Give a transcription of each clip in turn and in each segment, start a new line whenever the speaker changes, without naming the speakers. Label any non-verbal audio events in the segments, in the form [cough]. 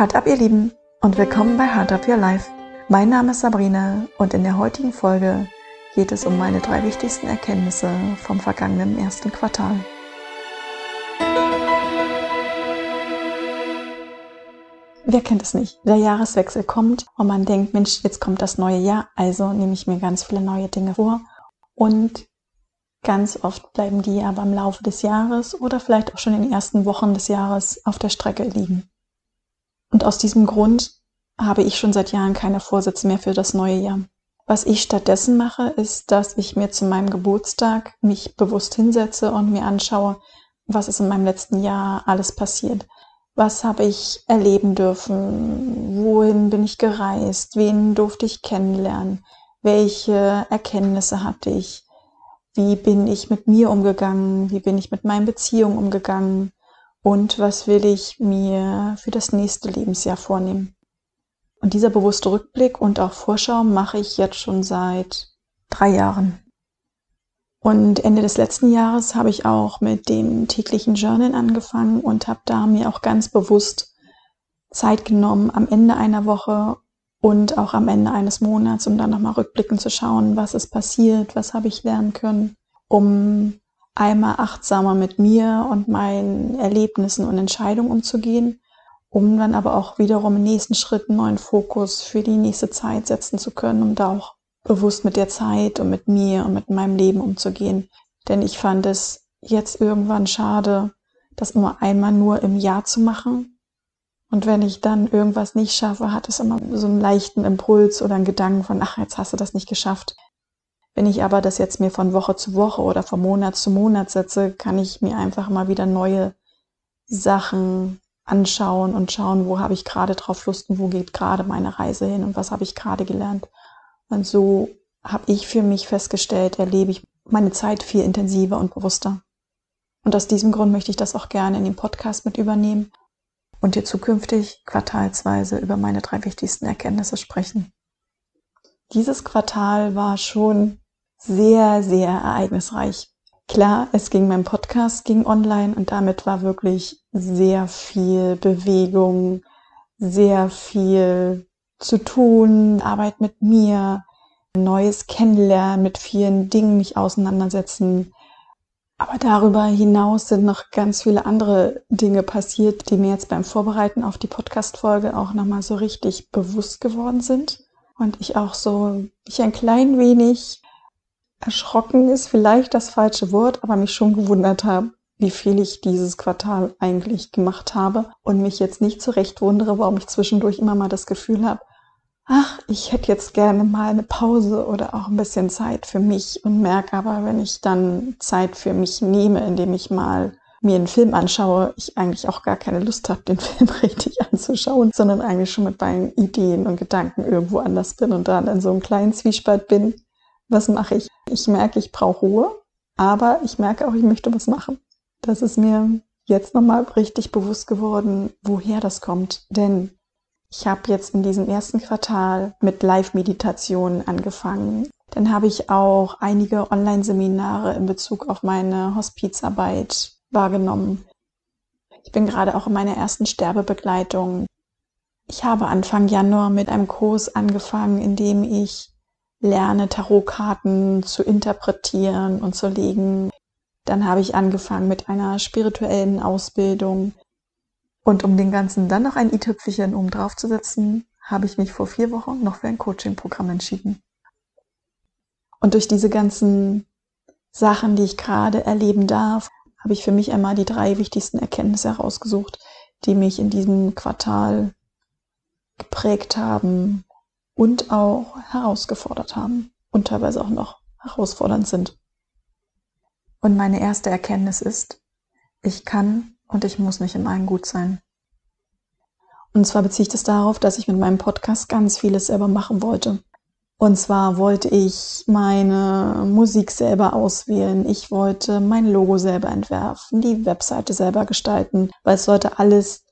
Hard up, ihr Lieben, und willkommen bei Hard up Your Life. Mein Name ist Sabrina und in der heutigen Folge geht es um meine drei wichtigsten Erkenntnisse vom vergangenen ersten Quartal. Wer kennt es nicht? Der Jahreswechsel kommt und man denkt, Mensch, jetzt kommt das neue Jahr, also nehme ich mir ganz viele neue Dinge vor. Und ganz oft bleiben die aber im Laufe des Jahres oder vielleicht auch schon in den ersten Wochen des Jahres auf der Strecke liegen. Und aus diesem Grund habe ich schon seit Jahren keine Vorsätze mehr für das neue Jahr. Was ich stattdessen mache, ist, dass ich mir zu meinem Geburtstag mich bewusst hinsetze und mir anschaue, was ist in meinem letzten Jahr alles passiert. Was habe ich erleben dürfen? Wohin bin ich gereist? Wen durfte ich kennenlernen? Welche Erkenntnisse hatte ich? Wie bin ich mit mir umgegangen? Wie bin ich mit meinen Beziehungen umgegangen? Und was will ich mir für das nächste Lebensjahr vornehmen. Und dieser bewusste Rückblick und auch Vorschau mache ich jetzt schon seit drei Jahren. Und Ende des letzten Jahres habe ich auch mit dem täglichen Journal angefangen und habe da mir auch ganz bewusst Zeit genommen am Ende einer Woche und auch am Ende eines Monats, um dann nochmal rückblickend zu schauen, was ist passiert, was habe ich lernen können, um einmal achtsamer mit mir und meinen Erlebnissen und Entscheidungen umzugehen, um dann aber auch wiederum im nächsten Schritt einen neuen Fokus für die nächste Zeit setzen zu können, um da auch bewusst mit der Zeit und mit mir und mit meinem Leben umzugehen. Denn ich fand es jetzt irgendwann schade, das immer einmal nur im Jahr zu machen. Und wenn ich dann irgendwas nicht schaffe, hat es immer so einen leichten Impuls oder einen Gedanken von, ach, jetzt hast du das nicht geschafft. Wenn ich aber das jetzt mir von Woche zu Woche oder von Monat zu Monat setze, kann ich mir einfach mal wieder neue Sachen anschauen und schauen, wo habe ich gerade drauf Lust und wo geht gerade meine Reise hin und was habe ich gerade gelernt. Und so habe ich für mich festgestellt, erlebe ich meine Zeit viel intensiver und bewusster. Und aus diesem Grund möchte ich das auch gerne in den Podcast mit übernehmen und dir zukünftig quartalsweise über meine drei wichtigsten Erkenntnisse sprechen. Dieses Quartal war schon sehr, sehr ereignisreich. Klar, es ging mein Podcast, ging online und damit war wirklich sehr viel Bewegung, sehr viel zu tun, Arbeit mit mir, neues Kennenlernen, mit vielen Dingen mich auseinandersetzen. Aber darüber hinaus sind noch ganz viele andere Dinge passiert, die mir jetzt beim Vorbereiten auf die Podcast-Folge auch nochmal so richtig bewusst geworden sind. Und ich auch so, ich ein klein wenig erschrocken ist vielleicht das falsche Wort, aber mich schon gewundert habe, wie viel ich dieses Quartal eigentlich gemacht habe und mich jetzt nicht zurecht wundere, warum ich zwischendurch immer mal das Gefühl habe, ach, ich hätte jetzt gerne mal eine Pause oder auch ein bisschen Zeit für mich und merke aber, wenn ich dann Zeit für mich nehme, indem ich mal mir einen Film anschaue, ich eigentlich auch gar keine Lust habe, den [laughs] Film richtig anzuschauen, sondern eigentlich schon mit meinen Ideen und Gedanken irgendwo anders bin und dann in so einem kleinen Zwiespalt bin, was mache ich? Ich merke, ich brauche Ruhe, aber ich merke auch, ich möchte was machen. Das ist mir jetzt nochmal richtig bewusst geworden, woher das kommt. Denn ich habe jetzt in diesem ersten Quartal mit Live-Meditationen angefangen. Dann habe ich auch einige Online-Seminare in Bezug auf meine Hospizarbeit wahrgenommen. Ich bin gerade auch in meiner ersten Sterbebegleitung. Ich habe Anfang Januar mit einem Kurs angefangen, in dem ich lerne, Tarotkarten zu interpretieren und zu legen. Dann habe ich angefangen mit einer spirituellen Ausbildung. Und um den Ganzen dann noch ein i-Tüpfelchen oben drauf zu setzen, habe ich mich vor vier Wochen noch für ein Coaching-Programm entschieden. Und durch diese ganzen Sachen, die ich gerade erleben darf, habe ich für mich einmal die drei wichtigsten Erkenntnisse herausgesucht, die mich in diesem Quartal geprägt haben und auch herausgefordert haben und teilweise auch noch herausfordernd sind. Und meine erste Erkenntnis ist, ich kann und ich muss nicht in allem gut sein. Und zwar beziehe ich das darauf, dass ich mit meinem Podcast ganz vieles selber machen wollte. Und zwar wollte ich meine Musik selber auswählen. Ich wollte mein Logo selber entwerfen, die Webseite selber gestalten, weil es sollte alles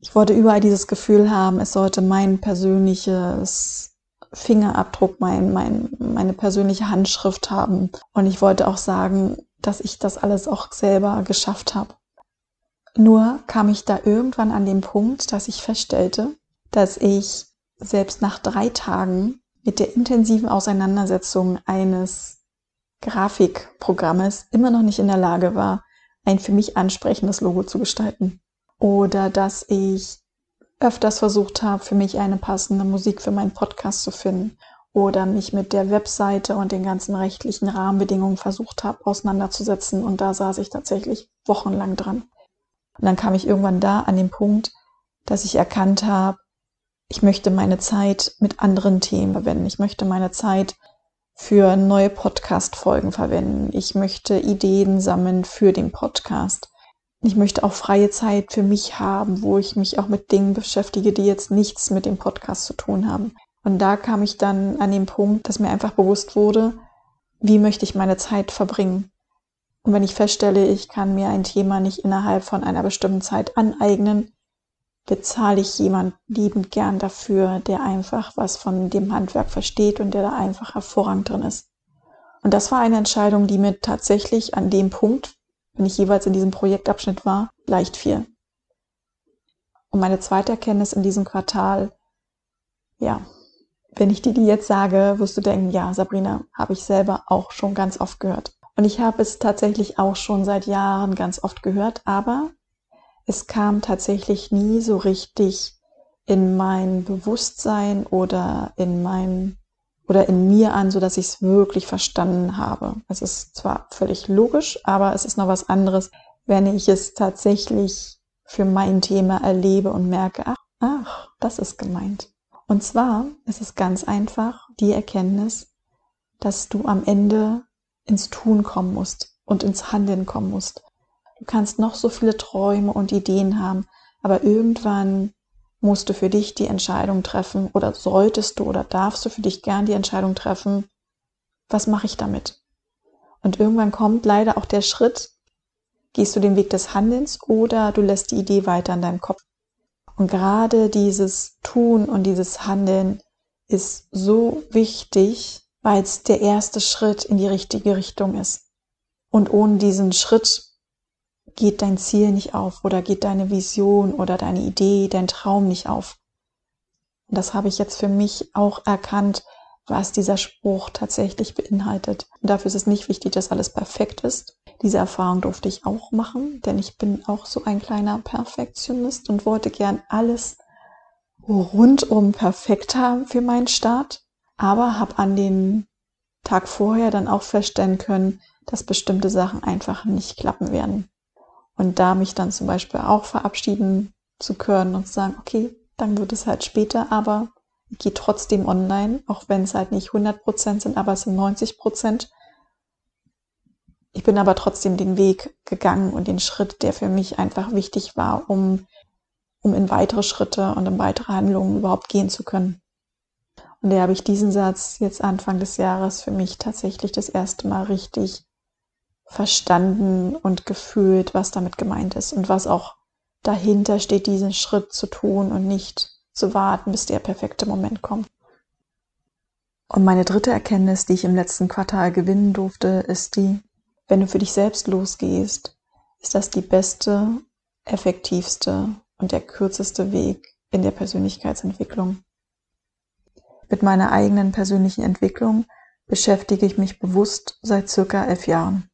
ich wollte überall dieses Gefühl haben, es sollte mein persönliches Fingerabdruck, mein, mein, meine persönliche Handschrift haben. Und ich wollte auch sagen, dass ich das alles auch selber geschafft habe. Nur kam ich da irgendwann an den Punkt, dass ich feststellte, dass ich selbst nach drei Tagen mit der intensiven Auseinandersetzung eines Grafikprogrammes immer noch nicht in der Lage war, ein für mich ansprechendes Logo zu gestalten. Oder dass ich öfters versucht habe, für mich eine passende Musik für meinen Podcast zu finden. Oder mich mit der Webseite und den ganzen rechtlichen Rahmenbedingungen versucht habe, auseinanderzusetzen. Und da saß ich tatsächlich wochenlang dran. Und dann kam ich irgendwann da an den Punkt, dass ich erkannt habe, ich möchte meine Zeit mit anderen Themen verwenden. Ich möchte meine Zeit für neue Podcast-Folgen verwenden. Ich möchte Ideen sammeln für den Podcast. Ich möchte auch freie Zeit für mich haben, wo ich mich auch mit Dingen beschäftige, die jetzt nichts mit dem Podcast zu tun haben. Und da kam ich dann an den Punkt, dass mir einfach bewusst wurde, wie möchte ich meine Zeit verbringen. Und wenn ich feststelle, ich kann mir ein Thema nicht innerhalb von einer bestimmten Zeit aneignen, bezahle ich jemand liebend gern dafür, der einfach was von dem Handwerk versteht und der da einfach hervorragend drin ist. Und das war eine Entscheidung, die mir tatsächlich an dem Punkt, wenn ich jeweils in diesem Projektabschnitt war, leicht fiel. Und meine zweite Erkenntnis in diesem Quartal, ja, wenn ich dir die jetzt sage, wirst du denken, ja, Sabrina, habe ich selber auch schon ganz oft gehört. Und ich habe es tatsächlich auch schon seit Jahren ganz oft gehört, aber es kam tatsächlich nie so richtig in mein Bewusstsein oder in mein oder in mir an, so dass ich es wirklich verstanden habe. Es ist zwar völlig logisch, aber es ist noch was anderes, wenn ich es tatsächlich für mein Thema erlebe und merke, ach, ach, das ist gemeint. Und zwar ist es ganz einfach die Erkenntnis, dass du am Ende ins Tun kommen musst und ins Handeln kommen musst. Du kannst noch so viele Träume und Ideen haben, aber irgendwann musst du für dich die Entscheidung treffen oder solltest du oder darfst du für dich gern die Entscheidung treffen, was mache ich damit? Und irgendwann kommt leider auch der Schritt, gehst du den Weg des Handelns oder du lässt die Idee weiter in deinem Kopf. Und gerade dieses Tun und dieses Handeln ist so wichtig, weil es der erste Schritt in die richtige Richtung ist. Und ohne diesen Schritt geht dein Ziel nicht auf oder geht deine Vision oder deine Idee, dein Traum nicht auf. Und das habe ich jetzt für mich auch erkannt, was dieser Spruch tatsächlich beinhaltet. Und dafür ist es nicht wichtig, dass alles perfekt ist. Diese Erfahrung durfte ich auch machen, denn ich bin auch so ein kleiner Perfektionist und wollte gern alles rundum perfekt haben für meinen Start, aber habe an den Tag vorher dann auch feststellen können, dass bestimmte Sachen einfach nicht klappen werden. Und da mich dann zum Beispiel auch verabschieden zu können und zu sagen, okay, dann wird es halt später, aber ich gehe trotzdem online, auch wenn es halt nicht 100 Prozent sind, aber es sind 90 Prozent. Ich bin aber trotzdem den Weg gegangen und den Schritt, der für mich einfach wichtig war, um, um in weitere Schritte und in weitere Handlungen überhaupt gehen zu können. Und da habe ich diesen Satz jetzt Anfang des Jahres für mich tatsächlich das erste Mal richtig verstanden und gefühlt, was damit gemeint ist und was auch dahinter steht, diesen Schritt zu tun und nicht zu warten, bis der perfekte Moment kommt. Und meine dritte Erkenntnis, die ich im letzten Quartal gewinnen durfte, ist die, wenn du für dich selbst losgehst, ist das die beste, effektivste und der kürzeste Weg in der Persönlichkeitsentwicklung. Mit meiner eigenen persönlichen Entwicklung beschäftige ich mich bewusst seit circa elf Jahren.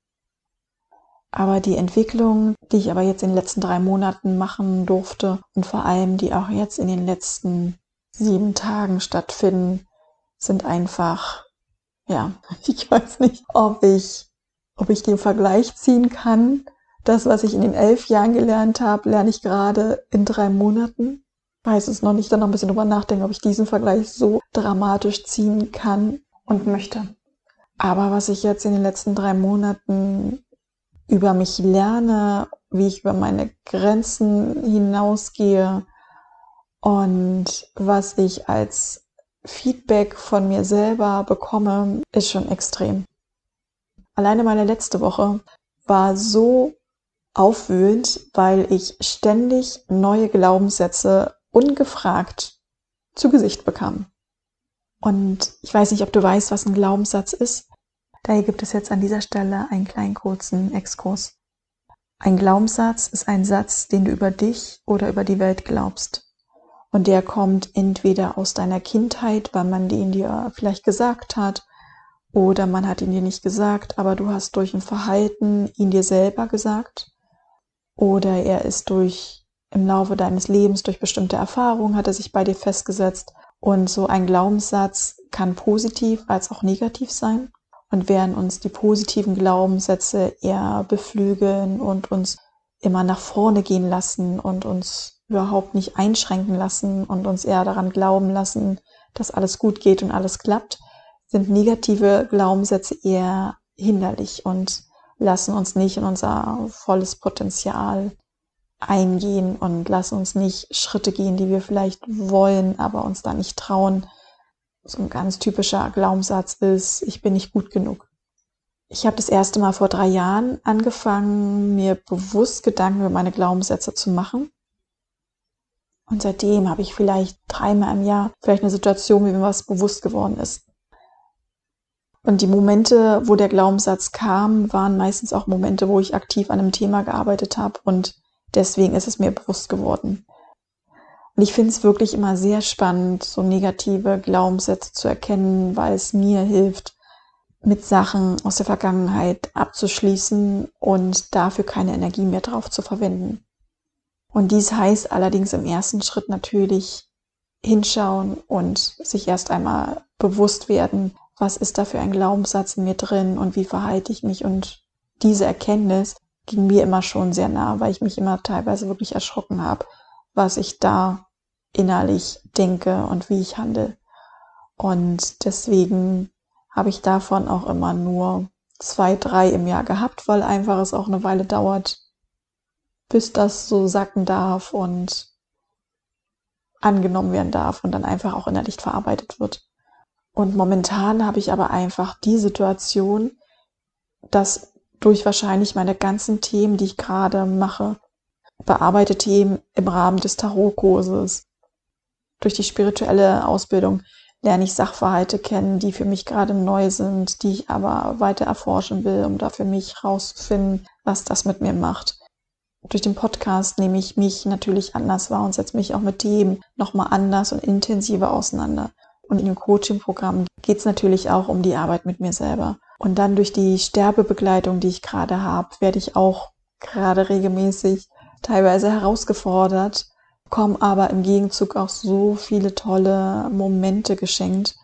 Aber die Entwicklung, die ich aber jetzt in den letzten drei Monaten machen durfte und vor allem die auch jetzt in den letzten sieben Tagen stattfinden, sind einfach, ja, [laughs] ich weiß nicht, ob ich, ob ich den Vergleich ziehen kann. Das, was ich in den elf Jahren gelernt habe, lerne ich gerade in drei Monaten. Weiß es noch nicht, dann noch ein bisschen drüber nachdenken, ob ich diesen Vergleich so dramatisch ziehen kann und möchte. Aber was ich jetzt in den letzten drei Monaten über mich lerne, wie ich über meine Grenzen hinausgehe und was ich als Feedback von mir selber bekomme, ist schon extrem. Alleine meine letzte Woche war so aufwühlend, weil ich ständig neue Glaubenssätze ungefragt zu Gesicht bekam. Und ich weiß nicht, ob du weißt, was ein Glaubenssatz ist. Daher gibt es jetzt an dieser Stelle einen kleinen kurzen Exkurs. Ein Glaubenssatz ist ein Satz, den du über dich oder über die Welt glaubst. Und der kommt entweder aus deiner Kindheit, weil man den dir vielleicht gesagt hat, oder man hat ihn dir nicht gesagt, aber du hast durch ein Verhalten ihn dir selber gesagt. Oder er ist durch im Laufe deines Lebens, durch bestimmte Erfahrungen, hat er sich bei dir festgesetzt. Und so ein Glaubenssatz kann positiv als auch negativ sein. Und während uns die positiven Glaubenssätze eher beflügeln und uns immer nach vorne gehen lassen und uns überhaupt nicht einschränken lassen und uns eher daran glauben lassen, dass alles gut geht und alles klappt, sind negative Glaubenssätze eher hinderlich und lassen uns nicht in unser volles Potenzial eingehen und lassen uns nicht Schritte gehen, die wir vielleicht wollen, aber uns da nicht trauen. So ein ganz typischer Glaubenssatz ist, ich bin nicht gut genug. Ich habe das erste Mal vor drei Jahren angefangen, mir bewusst Gedanken über meine Glaubenssätze zu machen und seitdem habe ich vielleicht dreimal im Jahr vielleicht eine Situation, wie mir was bewusst geworden ist. Und die Momente, wo der Glaubenssatz kam, waren meistens auch Momente, wo ich aktiv an einem Thema gearbeitet habe und deswegen ist es mir bewusst geworden. Und ich finde es wirklich immer sehr spannend, so negative Glaubenssätze zu erkennen, weil es mir hilft, mit Sachen aus der Vergangenheit abzuschließen und dafür keine Energie mehr drauf zu verwenden. Und dies heißt allerdings im ersten Schritt natürlich hinschauen und sich erst einmal bewusst werden, was ist da für ein Glaubenssatz in mir drin und wie verhalte ich mich. Und diese Erkenntnis ging mir immer schon sehr nah, weil ich mich immer teilweise wirklich erschrocken habe, was ich da innerlich denke und wie ich handle. Und deswegen habe ich davon auch immer nur zwei, drei im Jahr gehabt, weil einfach es auch eine Weile dauert, bis das so sacken darf und angenommen werden darf und dann einfach auch innerlich verarbeitet wird. Und momentan habe ich aber einfach die Situation, dass durch wahrscheinlich meine ganzen Themen, die ich gerade mache, bearbeite Themen im Rahmen des Tarotkurses, durch die spirituelle Ausbildung lerne ich Sachverhalte kennen, die für mich gerade neu sind, die ich aber weiter erforschen will, um da für mich rauszufinden, was das mit mir macht durch den Podcast nehme ich mich natürlich anders wahr und setze mich auch mit dem nochmal anders und intensiver auseinander. Und in dem Coaching-Programm geht es natürlich auch um die Arbeit mit mir selber. Und dann durch die Sterbebegleitung, die ich gerade habe, werde ich auch gerade regelmäßig teilweise herausgefordert, kommen aber im Gegenzug auch so viele tolle Momente geschenkt,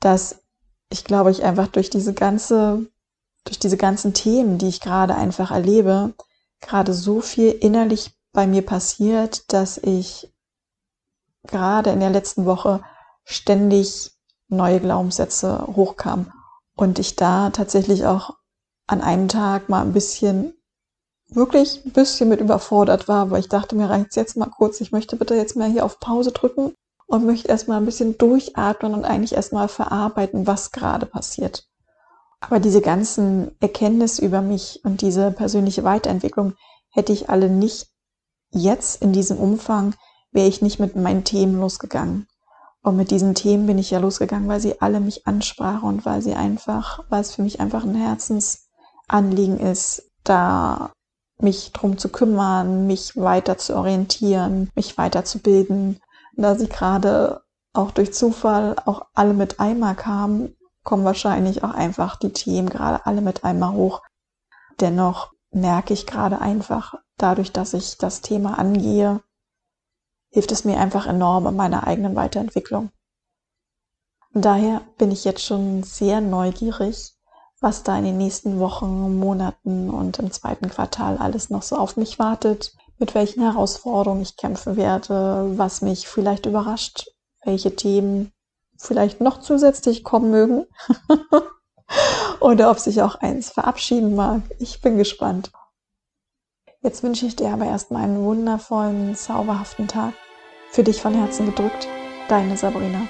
dass ich glaube, ich einfach durch diese ganze, durch diese ganzen Themen, die ich gerade einfach erlebe, gerade so viel innerlich bei mir passiert, dass ich gerade in der letzten Woche ständig neue Glaubenssätze hochkam und ich da tatsächlich auch an einem Tag mal ein bisschen wirklich ein bisschen mit überfordert war, weil ich dachte, mir reicht jetzt mal kurz, ich möchte bitte jetzt mal hier auf Pause drücken und möchte erstmal ein bisschen durchatmen und eigentlich erstmal verarbeiten, was gerade passiert. Aber diese ganzen Erkenntnisse über mich und diese persönliche Weiterentwicklung hätte ich alle nicht jetzt in diesem Umfang, wäre ich nicht mit meinen Themen losgegangen. Und mit diesen Themen bin ich ja losgegangen, weil sie alle mich ansprachen und weil sie einfach, weil es für mich einfach ein Herzensanliegen ist, da mich drum zu kümmern, mich weiter zu orientieren, mich weiterzubilden. Da sie gerade auch durch Zufall auch alle mit einmal kamen, kommen wahrscheinlich auch einfach die Themen gerade alle mit einmal hoch. Dennoch merke ich gerade einfach, dadurch, dass ich das Thema angehe, hilft es mir einfach enorm in meiner eigenen Weiterentwicklung. Daher bin ich jetzt schon sehr neugierig, was da in den nächsten Wochen, Monaten und im zweiten Quartal alles noch so auf mich wartet, mit welchen Herausforderungen ich kämpfen werde, was mich vielleicht überrascht, welche Themen vielleicht noch zusätzlich kommen mögen [laughs] oder ob sich auch eins verabschieden mag. Ich bin gespannt. Jetzt wünsche ich dir aber erstmal einen wundervollen, zauberhaften Tag. Für dich von Herzen gedrückt, deine Sabrina.